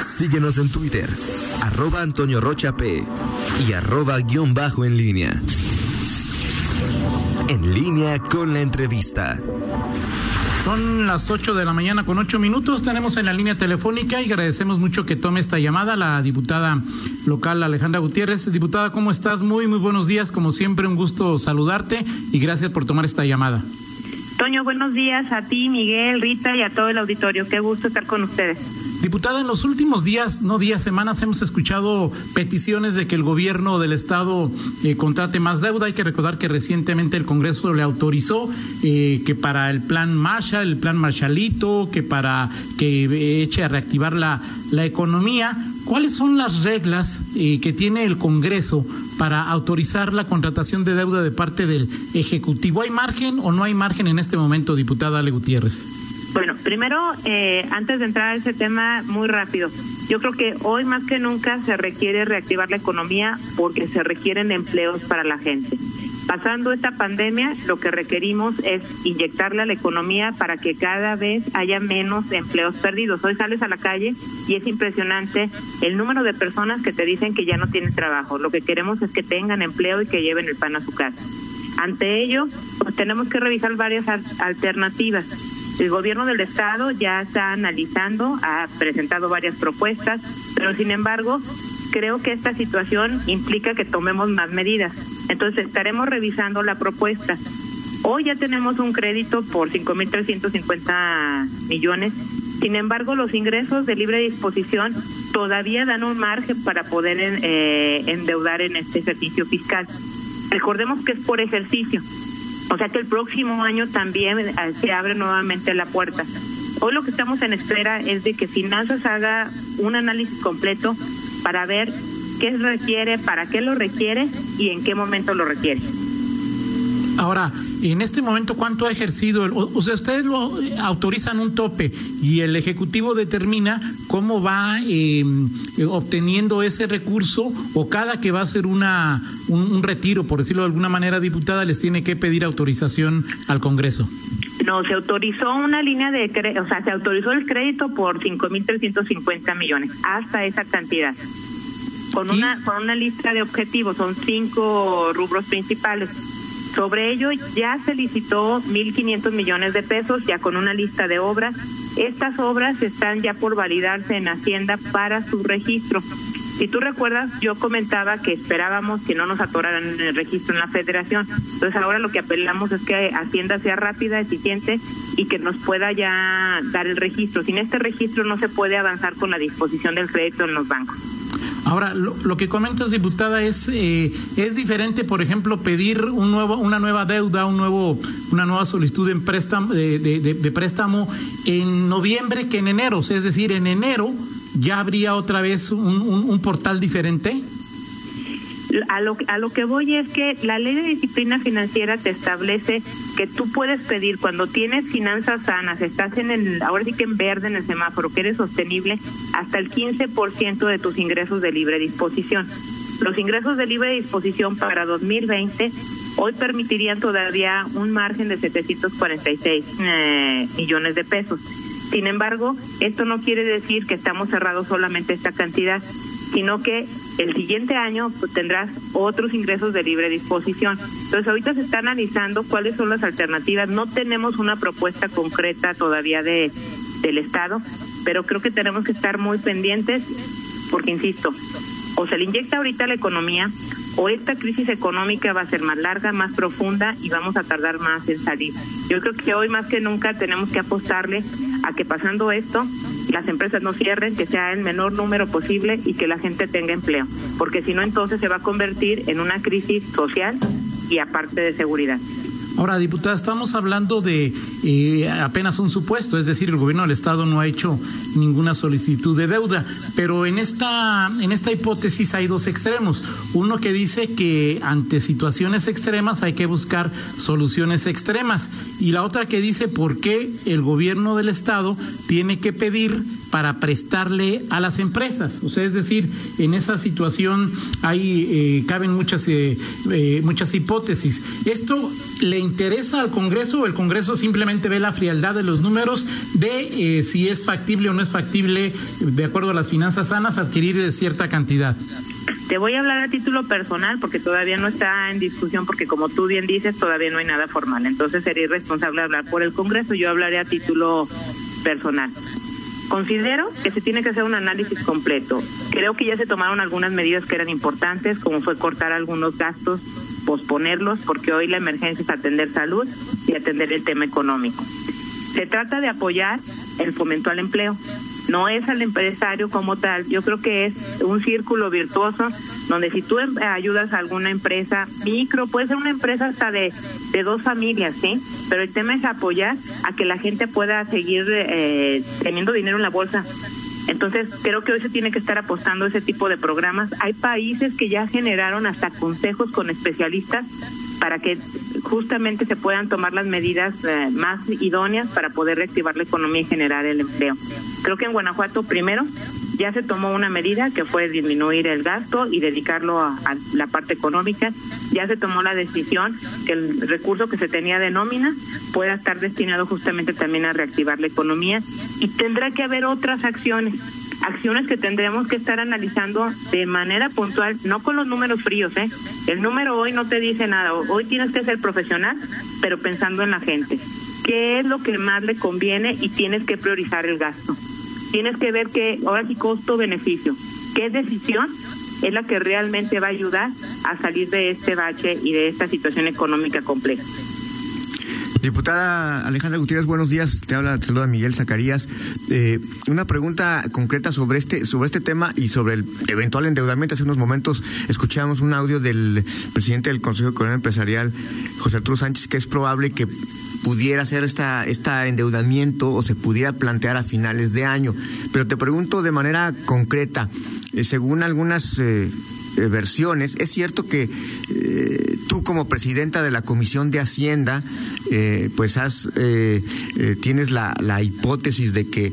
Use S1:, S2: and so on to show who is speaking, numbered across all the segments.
S1: Síguenos en Twitter, arroba Antonio Rocha P y arroba guion bajo en línea. En línea con la entrevista.
S2: Son las 8 de la mañana con 8 minutos. Tenemos en la línea telefónica y agradecemos mucho que tome esta llamada la diputada local Alejandra Gutiérrez. Diputada, ¿cómo estás? Muy, muy buenos días. Como siempre, un gusto saludarte y gracias por tomar esta llamada.
S3: Toño, buenos días a ti, Miguel, Rita y a todo el auditorio. Qué gusto estar con ustedes.
S2: Diputada, en los últimos días, no días, semanas, hemos escuchado peticiones de que el gobierno del Estado eh, contrate más deuda. Hay que recordar que recientemente el Congreso le autorizó eh, que para el plan Marshall, el plan Marshallito, que para que eche a reactivar la, la economía. ¿Cuáles son las reglas eh, que tiene el Congreso para autorizar la contratación de deuda de parte del Ejecutivo? ¿Hay margen o no hay margen en este momento, diputada Ale Gutiérrez?
S3: Bueno, primero, eh, antes de entrar a ese tema, muy rápido. Yo creo que hoy más que nunca se requiere reactivar la economía porque se requieren empleos para la gente. Pasando esta pandemia, lo que requerimos es inyectarle a la economía para que cada vez haya menos empleos perdidos. Hoy sales a la calle y es impresionante el número de personas que te dicen que ya no tienen trabajo. Lo que queremos es que tengan empleo y que lleven el pan a su casa. Ante ello, pues tenemos que revisar varias alternativas. El gobierno del estado ya está analizando, ha presentado varias propuestas, pero sin embargo, creo que esta situación implica que tomemos más medidas. Entonces, estaremos revisando la propuesta. Hoy ya tenemos un crédito por 5.350 millones. Sin embargo, los ingresos de libre disposición todavía dan un margen para poder eh, endeudar en este ejercicio fiscal. Recordemos que es por ejercicio. O sea que el próximo año también eh, se abre nuevamente la puerta. Hoy lo que estamos en espera es de que Finanzas haga un análisis completo para ver qué requiere, para qué lo requiere y en qué momento lo requiere.
S2: Ahora, en este momento, ¿cuánto ha ejercido? O, sea, ustedes lo autorizan un tope y el Ejecutivo determina cómo va eh, obteniendo ese recurso o cada que va a hacer una, un, retiro, por decirlo de alguna manera, diputada, les tiene que pedir autorización al Congreso.
S3: No, se autorizó una línea de crédito, o sea, se autorizó el crédito por 5.350 millones, hasta esa cantidad. Con una, con una lista de objetivos, son cinco rubros principales sobre ello ya se licitó 1.500 millones de pesos, ya con una lista de obras. Estas obras están ya por validarse en Hacienda para su registro. Si tú recuerdas, yo comentaba que esperábamos que no nos atoraran en el registro en la federación. Entonces ahora lo que apelamos es que Hacienda sea rápida, eficiente y que nos pueda ya dar el registro. Sin este registro no se puede avanzar con la disposición del crédito en los bancos.
S2: Ahora, lo, que comentas, diputada, es eh, es diferente, por ejemplo, pedir un nuevo, una nueva deuda, un nuevo, una nueva solicitud en préstamo, de, préstamo en noviembre que en enero. Es decir, en enero ya habría otra vez un portal diferente.
S3: A lo, a lo que voy es que la ley de disciplina financiera te establece que tú puedes pedir cuando tienes finanzas sanas, estás en el, ahora sí que en verde en el semáforo, que eres sostenible, hasta el 15% de tus ingresos de libre disposición. Los ingresos de libre disposición para 2020 hoy permitirían todavía un margen de 746 eh, millones de pesos. Sin embargo, esto no quiere decir que estamos cerrados solamente esta cantidad sino que el siguiente año pues, tendrás otros ingresos de libre disposición. Entonces ahorita se está analizando cuáles son las alternativas. No tenemos una propuesta concreta todavía de del Estado, pero creo que tenemos que estar muy pendientes porque, insisto, o se le inyecta ahorita la economía o esta crisis económica va a ser más larga, más profunda y vamos a tardar más en salir. Yo creo que hoy más que nunca tenemos que apostarle a que pasando esto las empresas no cierren, que sea el menor número posible y que la gente tenga empleo, porque si no entonces se va a convertir en una crisis social y aparte de seguridad.
S2: Ahora, diputada, estamos hablando de eh, apenas un supuesto, es decir, el gobierno del Estado no ha hecho ninguna solicitud de deuda, pero en esta, en esta hipótesis hay dos extremos. Uno que dice que ante situaciones extremas hay que buscar soluciones extremas y la otra que dice por qué el gobierno del Estado tiene que pedir para prestarle a las empresas. O sea, es decir, en esa situación hay eh, caben muchas eh, eh, muchas hipótesis. Esto le interesa al Congreso o el Congreso simplemente ve la frialdad de los números de si es factible o no es factible, de acuerdo a las finanzas sanas, adquirir cierta cantidad.
S3: Te voy a hablar a título personal porque todavía no está en discusión porque como tú bien dices todavía no hay nada formal. Entonces sería irresponsable hablar por el Congreso. Yo hablaré a título personal. Considero que se tiene que hacer un análisis completo. Creo que ya se tomaron algunas medidas que eran importantes, como fue cortar algunos gastos, posponerlos, porque hoy la emergencia es atender salud y atender el tema económico. Se trata de apoyar el fomento al empleo no es al empresario como tal. Yo creo que es un círculo virtuoso donde si tú em, ayudas a alguna empresa micro, puede ser una empresa hasta de, de dos familias, ¿sí? Pero el tema es apoyar a que la gente pueda seguir eh, teniendo dinero en la bolsa. Entonces, creo que hoy se tiene que estar apostando a ese tipo de programas. Hay países que ya generaron hasta consejos con especialistas para que justamente se puedan tomar las medidas eh, más idóneas para poder reactivar la economía y generar el empleo. Creo que en Guanajuato primero ya se tomó una medida que fue disminuir el gasto y dedicarlo a, la parte económica. Ya se tomó la decisión que el recurso que se tenía de nómina pueda estar destinado justamente también a reactivar la economía y tendrá que haber otras acciones acciones que tendremos que estar analizando de manera puntual, no con los números fríos, ¿eh? El número hoy no te dice nada, hoy tienes que ser profesional, pero pensando en la gente. ¿Qué es lo que más le conviene y tienes que priorizar el gasto? Tienes que ver que ahora sí costo-beneficio. ¿Qué decisión es la que realmente va a ayudar a salir de este bache y de esta situación económica compleja?
S4: Diputada Alejandra Gutiérrez, buenos días. Te habla, te saluda Miguel Zacarías. Eh, una pregunta concreta sobre este, sobre este tema y sobre el eventual endeudamiento. Hace unos momentos escuchamos un audio del presidente del Consejo Económico Empresarial, José Arturo Sánchez, que es probable que pudiera hacer esta, esta endeudamiento o se pudiera plantear a finales de año. Pero te pregunto de manera concreta, eh, según algunas eh, versiones, es cierto que tú como presidenta de la Comisión de Hacienda eh, pues has, eh, eh, tienes la, la, hipótesis de que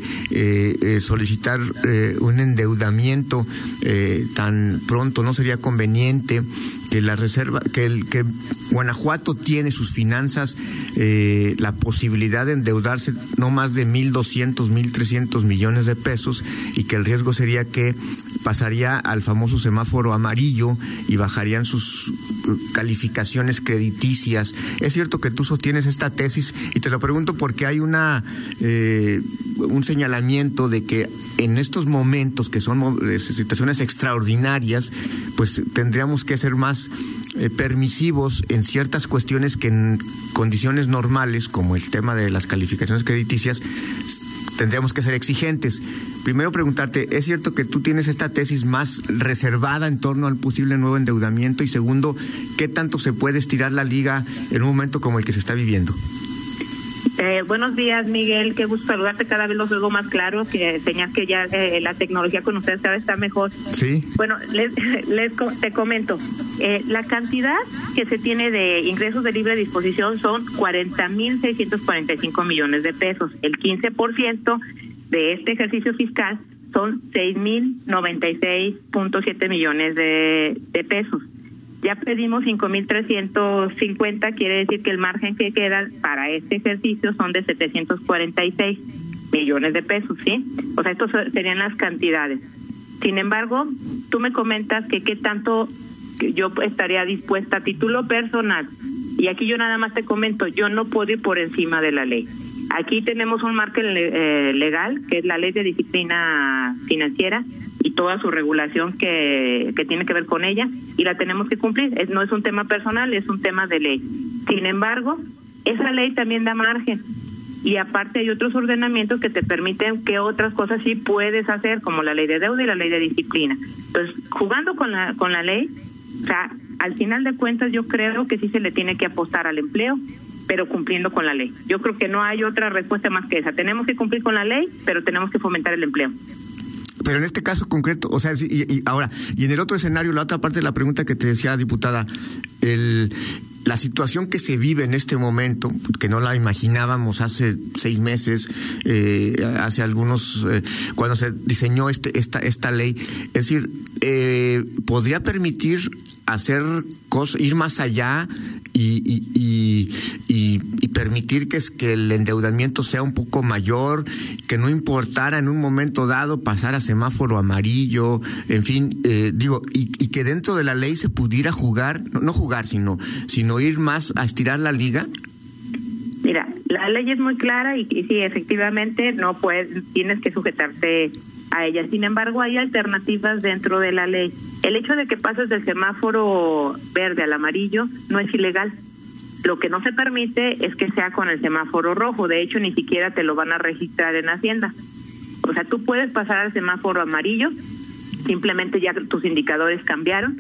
S4: solicitar un endeudamiento tan pronto no sería conveniente, que la reserva, que el que Guanajuato tiene sus finanzas la posibilidad de endeudarse no más de 1.200, 1.300 millones de pesos y que el riesgo sería que pasaría al famoso semáforo amarillo y bajarían sus calificaciones crediticias. Es cierto que tú sostienes esta tesis y te lo pregunto porque hay una eh, un señalamiento de que en estos momentos que son eh, situaciones extraordinarias, pues tendríamos que ser más eh, permisivos en ciertas cuestiones que en condiciones normales, como el tema de las calificaciones crediticias, tendríamos que ser exigentes. Primero preguntarte, ¿es cierto que tú tienes esta tesis más reservada en torno al posible nuevo endeudamiento? Y segundo, ¿qué tanto se puede estirar la liga en un momento como el que se está viviendo?
S3: Eh, buenos días, Miguel. Qué gusto saludarte. Cada vez los veo más claro, que señas que ya eh, la tecnología con ustedes cada vez está mejor.
S4: Sí.
S3: Bueno, les, les te comento. Eh, la cantidad que se tiene de ingresos de libre disposición son 40.645 millones de pesos. El 15% de este ejercicio fiscal son 6.096.7 millones de, de pesos. Ya pedimos 5.350, quiere decir que el margen que queda para este ejercicio son de 746 millones de pesos, ¿sí? O sea, estos serían las cantidades. Sin embargo, tú me comentas que qué tanto yo estaría dispuesta a título personal. Y aquí yo nada más te comento, yo no puedo ir por encima de la ley. Aquí tenemos un margen eh, legal, que es la ley de disciplina financiera y toda su regulación que, que tiene que ver con ella, y la tenemos que cumplir. Es, no es un tema personal, es un tema de ley. Sin embargo, esa ley también da margen. Y aparte hay otros ordenamientos que te permiten que otras cosas sí puedes hacer, como la ley de deuda y la ley de disciplina. Entonces, jugando con la, con la ley, o sea, al final de cuentas yo creo que sí se le tiene que apostar al empleo, pero cumpliendo con la ley. Yo creo que no hay otra respuesta más que esa. Tenemos que cumplir con la ley, pero tenemos que fomentar el empleo.
S4: Pero en este caso concreto, o sea, y, ahora, y en el otro escenario, la otra parte de la pregunta que te decía, diputada, el la situación que se vive en este momento, que no la imaginábamos hace seis meses, eh, hace algunos, eh, cuando se diseñó este, esta, esta ley, es decir, eh, podría permitir hacer cosas, ir más allá y, y, y, y, permitir que, que el endeudamiento sea un poco mayor, que no importara en un momento dado pasar a semáforo amarillo, en fin, eh, digo, y, que dentro de la ley se pudiera jugar, no, no jugar, sino, sino ir más a estirar la liga.
S3: Mira, la ley es muy clara y, y sí, efectivamente, no puedes, tienes que sujetarte a ella. Sin embargo, hay alternativas dentro de la ley. El hecho de que pases del semáforo verde al amarillo no es ilegal. Lo que no se permite es que sea con el semáforo rojo. De hecho, ni siquiera te lo van a registrar en Hacienda. O sea, tú puedes pasar al semáforo amarillo, simplemente ya tus indicadores cambiaron,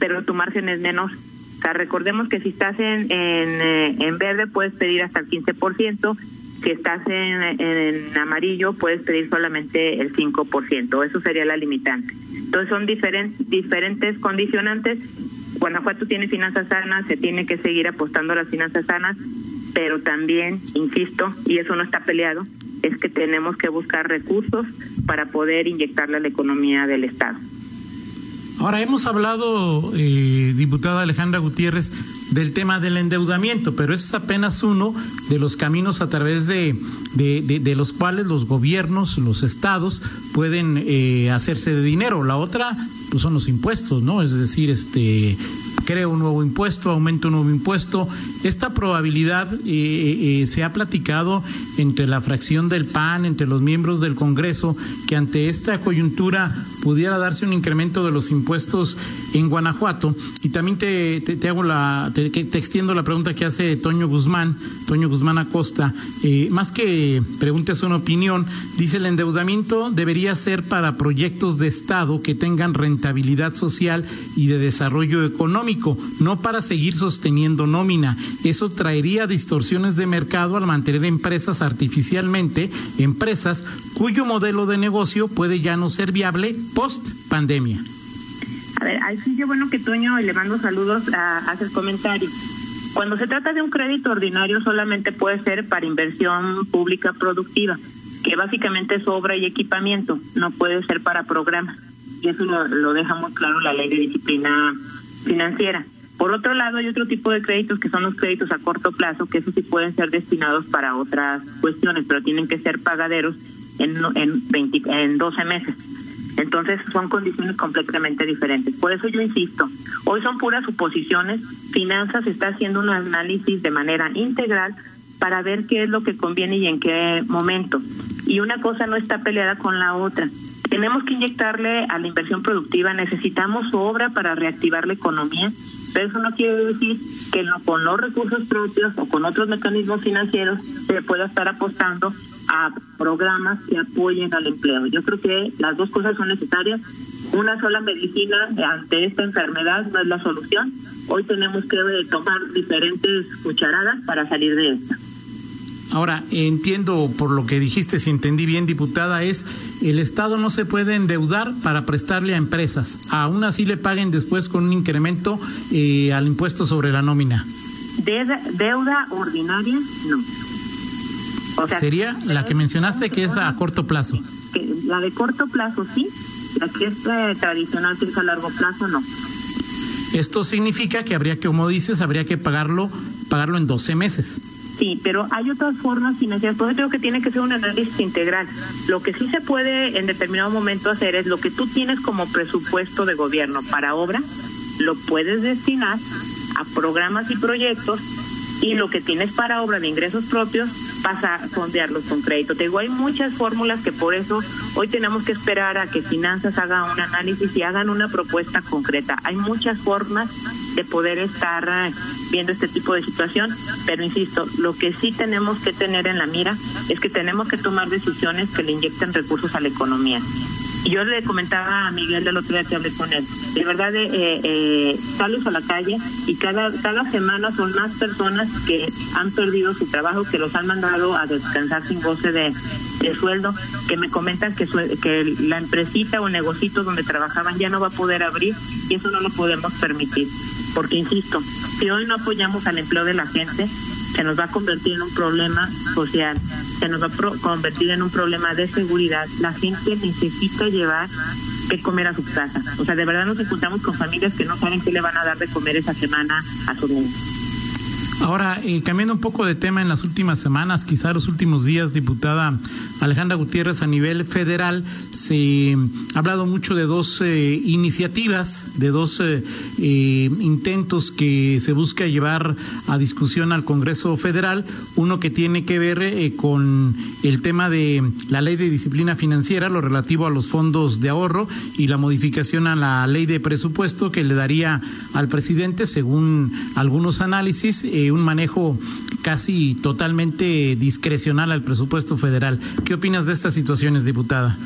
S3: pero tu margen es menos. O sea, recordemos que si estás en, en, en verde puedes pedir hasta el 15%, si estás en, en, amarillo puedes pedir solamente el 5%, eso sería la limitante. Entonces son diferentes diferentes condicionantes. Guanajuato tiene finanzas sanas, se tiene que seguir apostando a las finanzas sanas, pero también, insisto, y eso no está peleado, es que tenemos que buscar recursos para poder inyectarle a la economía del Estado.
S2: Ahora, hemos hablado, eh, diputada Alejandra Gutiérrez, del tema del endeudamiento, pero ese es apenas uno de los caminos a través de, los cuales los gobiernos, los estados pueden eh, hacerse de dinero. La otra, pues son los impuestos, ¿no? Es decir, este creo un nuevo impuesto, aumento un nuevo impuesto. Esta probabilidad eh, eh, se ha platicado entre la fracción del PAN, entre los miembros del Congreso, que ante esta coyuntura pudiera darse un incremento de los impuestos en Guanajuato. Y también te, te, hago la, te, te, extiendo la pregunta que hace Toño Guzmán, Toño Guzmán Acosta. Eh, más que preguntes una opinión, dice el endeudamiento debería ser para proyectos de Estado que tengan rentabilidad social y de desarrollo económico no para seguir sosteniendo nómina. Eso traería distorsiones de mercado al mantener empresas artificialmente, empresas cuyo modelo de negocio puede ya no ser viable post pandemia.
S3: A ver, ahí sí, yo bueno que Toño, le mando saludos, a, hace el comentario. Cuando se trata de un crédito ordinario solamente puede ser para inversión pública productiva, que básicamente es obra y equipamiento, no puede ser para programas. Y eso lo deja muy claro la ley de disciplina financiera. Por otro lado, hay otro tipo de créditos que son los créditos a corto plazo, que esos sí pueden ser destinados para otras cuestiones, pero tienen que ser pagaderos en, en, 20, en 12 meses. Entonces son condiciones completamente diferentes. Por eso yo insisto, hoy son puras suposiciones. Finanzas está haciendo un análisis de manera integral para ver qué es lo que conviene y en qué momento. Y una cosa no está peleada con la otra. Tenemos que inyectarle a la inversión productiva, necesitamos obra para reactivar la economía, pero eso no quiere decir que no, con los recursos propios o con otros mecanismos financieros se pueda estar apostando a programas que apoyen al empleo. Yo creo que las dos cosas son necesarias. Una sola medicina ante esta enfermedad no es la solución. Hoy tenemos que tomar diferentes cucharadas para salir de esta.
S2: Ahora, entiendo por lo que dijiste, si entendí bien, diputada, es el Estado no se puede endeudar para prestarle a empresas. Aún así le paguen después con un incremento eh, al impuesto sobre la nómina.
S3: De deuda ordinaria, no.
S2: O sea, Sería la que mencionaste que es a corto plazo.
S3: La de corto plazo sí, la que es eh, tradicional que es a largo plazo no.
S2: Esto significa que habría que, como dices, habría que pagarlo, pagarlo en 12 meses.
S3: Sí, pero hay otras formas financieras. Por eso creo que tiene que ser un análisis integral. Lo que sí se puede en determinado momento hacer es lo que tú tienes como presupuesto de gobierno para obra, lo puedes destinar a programas y proyectos y lo que tienes para obra de ingresos propios vas a fondearlos con crédito. Te digo, hay muchas fórmulas que por eso hoy tenemos que esperar a que Finanzas haga un análisis y hagan una propuesta concreta. Hay muchas formas de poder estar viendo este tipo de situación, pero insisto, lo que sí tenemos que tener en la mira es que tenemos que tomar decisiones que le inyecten recursos a la economía. Yo le comentaba a Miguel el otro día que hablé con él, de verdad eh, eh, sales a la calle y cada, cada semana son más personas que han perdido su trabajo, que los han mandado a descansar sin goce de, sueldo, que me comentan que, que la empresita o negocito donde trabajaban ya no va a poder abrir y eso no lo podemos permitir. Porque, insisto, si hoy no apoyamos al empleo de la gente, se nos va a convertir en un problema social, se nos va a convertir en un problema de seguridad. La gente necesita llevar que comer a su casa. O sea, de verdad nos encontramos con familias que no saben qué le van a dar de comer esa semana a sus niños.
S2: Ahora, eh, cambiando un poco de tema en las últimas semanas, quizá los últimos días, diputada Alejandra Gutiérrez, a nivel federal, se ha hablado mucho de dos eh, iniciativas, de dos eh, intentos que se busca llevar a discusión al Congreso Federal. Uno que tiene que ver con el tema de la ley de disciplina financiera, lo relativo a los fondos de ahorro y la modificación a la ley de presupuesto que le daría al presidente, según algunos análisis, un manejo casi totalmente discrecional al presupuesto federal. ¿Qué opinas de estas situaciones, diputada?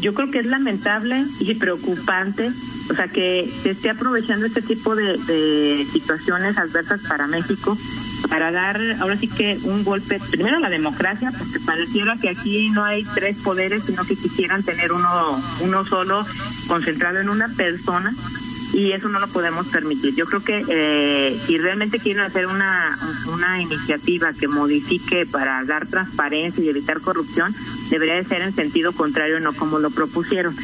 S3: Yo creo que es lamentable y preocupante, o sea, que se esté aprovechando este tipo de, situaciones adversas para México para dar ahora sí que un golpe, primero a la democracia, porque pareciera que aquí no hay tres poderes, sino que quisieran tener uno, uno solo concentrado en una persona y eso no lo podemos permitir. Yo creo que eh, si realmente quieren hacer una, una iniciativa que modifique para dar transparencia y evitar corrupción, debería de ser en sentido contrario, no como lo propusieron.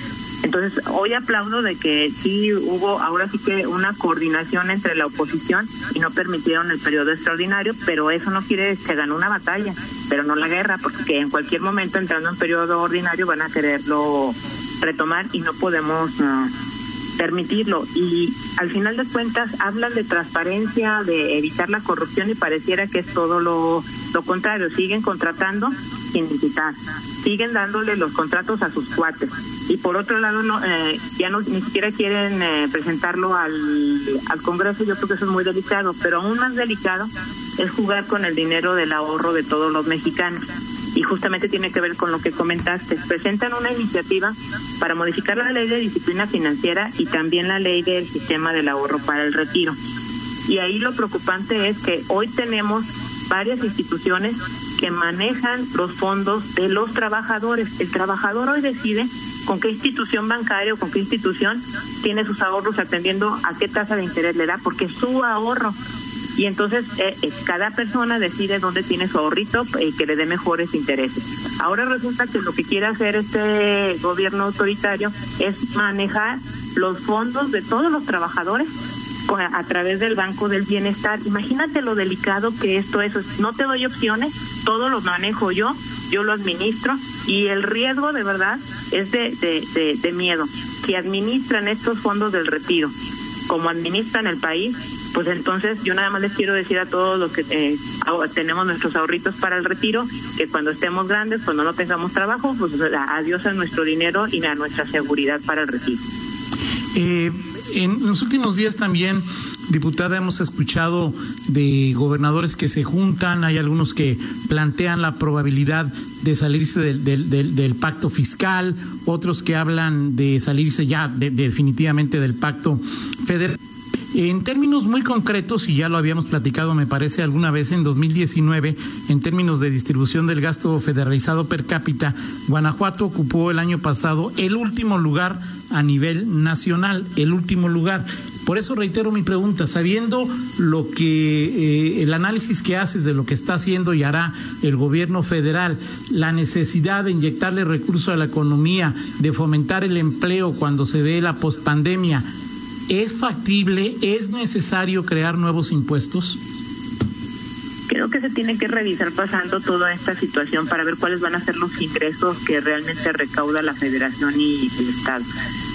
S3: Entonces, hoy aplaudo de que sí hubo ahora sí que una coordinación entre la oposición y no permitieron el periodo extraordinario, pero eso no quiere que ganó una batalla, pero no la guerra, porque en cualquier momento entrando en periodo ordinario van a quererlo retomar y no podemos... Uh, permitirlo. Y al final de cuentas hablan de transparencia, de evitar la corrupción y pareciera que es todo lo, lo contrario. Siguen contratando sin licitar, siguen dándole los contratos a sus cuates. Y por otro lado, no, eh, ya no, ni siquiera quieren eh, presentarlo al, al Congreso. Yo creo que eso es muy delicado, pero aún más delicado es jugar con el dinero del ahorro de todos los mexicanos y justamente tiene que ver con lo que comentaste. Presentan una iniciativa para modificar la ley de disciplina financiera y también la ley del sistema del ahorro para el retiro. Y ahí lo preocupante es que hoy tenemos varias instituciones que manejan los fondos de los trabajadores. El trabajador hoy decide con qué institución bancaria o con qué institución tiene sus ahorros atendiendo a qué tasa de interés le da, porque su ahorro y entonces eh, eh, cada persona decide dónde tiene su ahorrito y eh, que le dé mejores intereses. Ahora resulta que lo que quiere hacer este gobierno autoritario es manejar los fondos de todos los trabajadores a través del Banco del Bienestar. Imagínate lo delicado que esto es. No te doy opciones, todo lo manejo yo, yo lo administro y el riesgo de verdad es de, de, de miedo. Si administran estos fondos del retiro como administran el país, pues entonces yo nada más les quiero decir a todos los que eh, tenemos nuestros ahorritos para el retiro, que cuando estemos grandes, cuando no tengamos trabajo, pues adiós a nuestro dinero y a nuestra seguridad para el retiro.
S2: Eh, en los últimos días también, diputada, hemos escuchado de gobernadores que se juntan, hay algunos que plantean la probabilidad de salirse del, del, pacto fiscal, otros que hablan de salirse ya definitivamente del pacto federal. En términos muy concretos, y ya lo habíamos platicado, me parece, alguna vez en 2019, en términos de distribución del gasto federalizado per cápita, Guanajuato ocupó el año pasado el último lugar a nivel nacional, el último lugar. Por eso reitero mi pregunta, sabiendo lo que eh, el análisis que haces de lo que está haciendo y hará el gobierno federal, la necesidad de inyectarle recursos a la economía, de fomentar el empleo cuando se dé la pospandemia, ¿Es factible, es necesario crear nuevos impuestos?
S3: Creo que se tiene que revisar pasando toda esta situación para ver cuáles van a ser los ingresos que realmente recauda la federación y el Estado.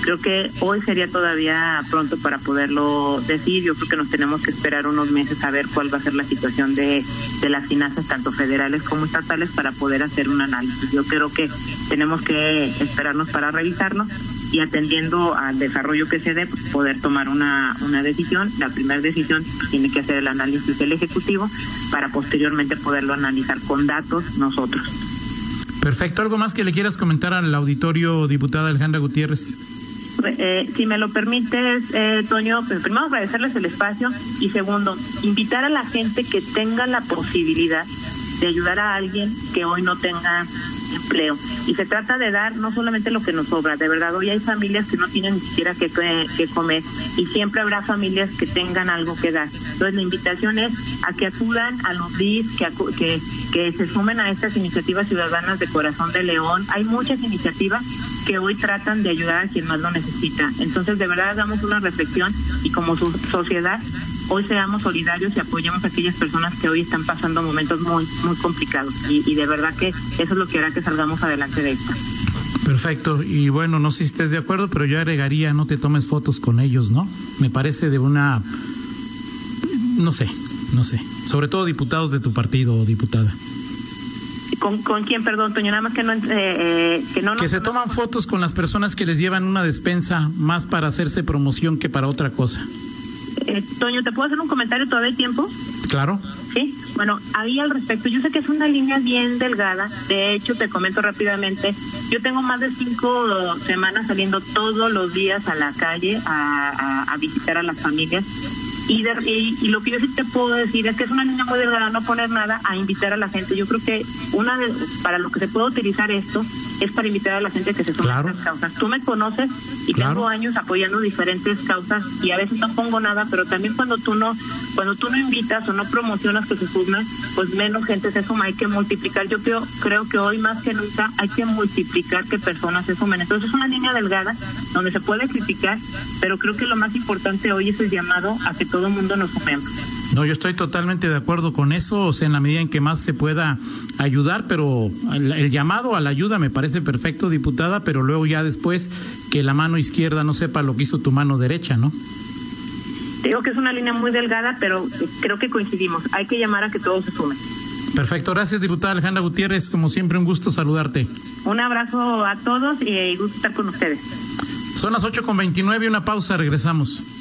S3: Creo que hoy sería todavía pronto para poderlo decir. Yo creo que nos tenemos que esperar unos meses a ver cuál va a ser la situación de, de las finanzas, tanto federales como estatales, para poder hacer un análisis. Yo creo que tenemos que esperarnos para revisarlo y atendiendo al desarrollo que se dé, pues, poder tomar una, una decisión. La primera decisión tiene que hacer el análisis del Ejecutivo para posteriormente poderlo analizar con datos nosotros.
S2: Perfecto. ¿Algo más que le quieras comentar al auditorio, diputada Alejandra Gutiérrez?
S3: Eh, si me lo permites, eh, Toño, pues primero agradecerles el espacio y segundo, invitar a la gente que tenga la posibilidad de ayudar a alguien que hoy no tenga empleo. Y se trata de dar no solamente lo que nos sobra, de verdad, hoy hay familias que no tienen ni siquiera que, comer y siempre habrá familias que tengan algo que dar. Entonces la invitación es a que acudan a los DIS, que, que, que se sumen a estas iniciativas ciudadanas de Corazón de León. Hay muchas iniciativas que hoy tratan de ayudar a quien más lo necesita. Entonces, de verdad, hagamos una reflexión y como su sociedad hoy seamos solidarios y apoyemos a aquellas personas que hoy están pasando momentos muy, muy complicados. Y, de verdad que eso es lo que hará que salgamos adelante de esto.
S2: Perfecto. Y bueno, no sé si estés de acuerdo, pero yo agregaría, no te tomes fotos con ellos, ¿no? Me parece de una, no sé, no sé. Sobre todo diputados de tu partido o diputada.
S3: ¿Con, ¿Con quién, perdón, Toño? Nada más que no... Eh, eh, que no
S2: que se toman fotos con las personas que les llevan una despensa más para hacerse promoción que para otra cosa.
S3: Eh, Toño, ¿te puedo hacer un comentario? ¿Todavía hay tiempo?
S2: Claro.
S3: Sí, bueno, ahí al respecto, yo sé que es una línea bien delgada, de hecho te comento rápidamente, yo tengo más de cinco semanas saliendo todos los días a la calle a, a visitar a las familias y, y, lo que yo sí te puedo decir es que es una línea muy delgada no poner nada a invitar a la gente. Yo creo que una de, para lo que se puede utilizar esto es para invitar a la gente que se sume a estas causas. Tú me conoces y tengo años apoyando diferentes causas y a veces no pongo nada, pero también cuando tú no cuando tú no invitas o no promocionas que se sumen, pues menos gente se suma. Hay que multiplicar. Yo creo creo que hoy más que nunca hay que multiplicar que personas se sumen. Entonces es una línea delgada donde se puede criticar, pero creo que lo más importante hoy es el llamado a que todo el mundo nos sumemos.
S2: No, yo estoy totalmente de acuerdo con eso, o sea, en la medida en que más se pueda ayudar, pero el, llamado a la ayuda me parece perfecto, diputada, pero luego ya después que la mano izquierda no sepa lo que hizo tu mano derecha, ¿no?
S3: Digo que es una línea muy delgada, pero creo que coincidimos. Hay que llamar a que todos se sumen.
S2: Perfecto, gracias diputada Alejandra Gutiérrez, como siempre un gusto saludarte.
S3: Un abrazo a todos y gusto estar con ustedes.
S2: Son las 8 con 29, una pausa, regresamos.